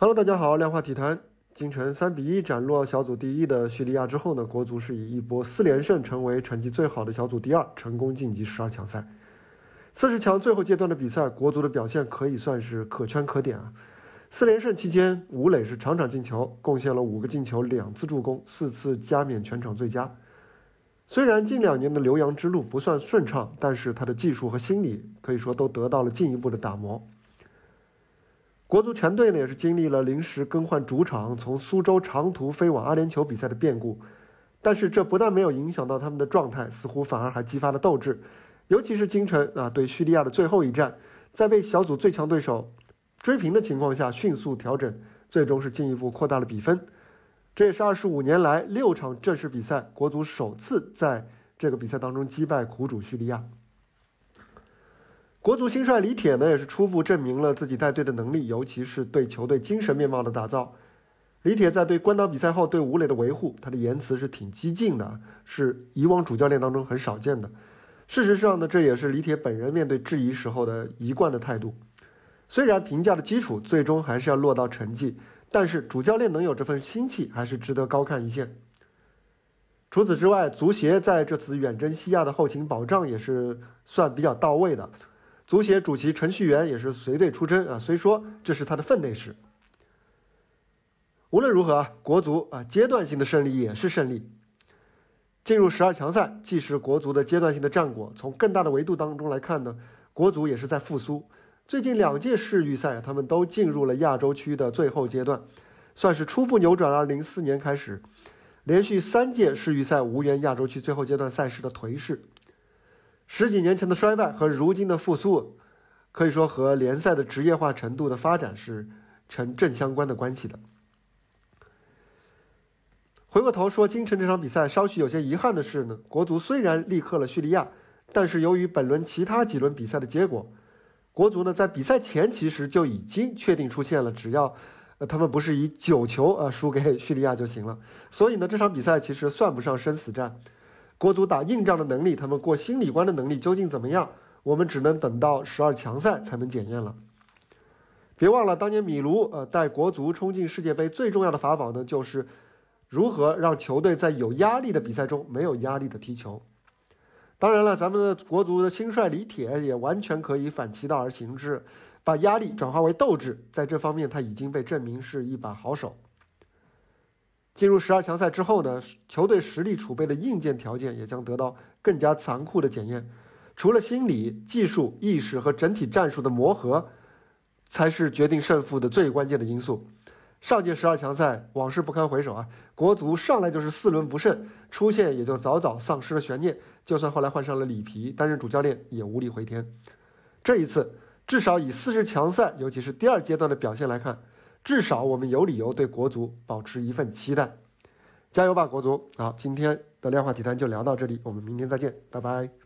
Hello，大家好，量化体坛，京城三比一斩落小组第一的叙利亚之后呢，国足是以一波四连胜成为成绩最好的小组第二，成功晋级十二强赛。四十强最后阶段的比赛，国足的表现可以算是可圈可点啊。四连胜期间，吴磊是场场进球，贡献了五个进球、两次助攻、四次加冕全场最佳。虽然近两年的留洋之路不算顺畅，但是他的技术和心理可以说都得到了进一步的打磨。国足全队呢也是经历了临时更换主场，从苏州长途飞往阿联酋比赛的变故，但是这不但没有影响到他们的状态，似乎反而还激发了斗志。尤其是京城啊，对叙利亚的最后一战，在被小组最强对手追平的情况下，迅速调整，最终是进一步扩大了比分。这也是二十五年来六场正式比赛，国足首次在这个比赛当中击败苦主叙利亚。国足新帅李铁呢，也是初步证明了自己带队的能力，尤其是对球队精神面貌的打造。李铁在对关岛比赛后对吴磊的维护，他的言辞是挺激进的，是以往主教练当中很少见的。事实上呢，这也是李铁本人面对质疑时候的一贯的态度。虽然评价的基础最终还是要落到成绩，但是主教练能有这份心气，还是值得高看一线。除此之外，足协在这次远征西亚的后勤保障也是算比较到位的。足协主席程序员也是随队出征啊，虽说这是他的分内事。无论如何啊，国足啊阶段性的胜利也是胜利。进入十二强赛，既是国足的阶段性的战果。从更大的维度当中来看呢，国足也是在复苏。最近两届世预赛，他们都进入了亚洲区的最后阶段，算是初步扭转了零四年开始连续三届世预赛无缘亚洲区最后阶段赛事的颓势。十几年前的衰败和如今的复苏，可以说和联赛的职业化程度的发展是成正相关的关系的。回过头说，京城这场比赛稍许有些遗憾的是呢，国足虽然力克了叙利亚，但是由于本轮其他几轮比赛的结果，国足呢在比赛前其实就已经确定出现了，只要呃他们不是以九球呃输给叙利亚就行了。所以呢这场比赛其实算不上生死战。国足打硬仗的能力，他们过心理关的能力究竟怎么样？我们只能等到十二强赛才能检验了。别忘了，当年米卢呃带国足冲进世界杯最重要的法宝呢，就是如何让球队在有压力的比赛中没有压力的踢球。当然了，咱们的国足的新帅李铁也完全可以反其道而行之，把压力转化为斗志，在这方面他已经被证明是一把好手。进入十二强赛之后呢，球队实力储备的硬件条件也将得到更加残酷的检验。除了心理、技术、意识和整体战术的磨合，才是决定胜负的最关键的因素。上届十二强赛往事不堪回首啊，国足上来就是四轮不胜，出线也就早早丧失了悬念。就算后来换上了里皮担任主教练，也无力回天。这一次，至少以四十强赛，尤其是第二阶段的表现来看。至少我们有理由对国足保持一份期待，加油吧，国足！好，今天的量化体坛就聊到这里，我们明天再见，拜拜。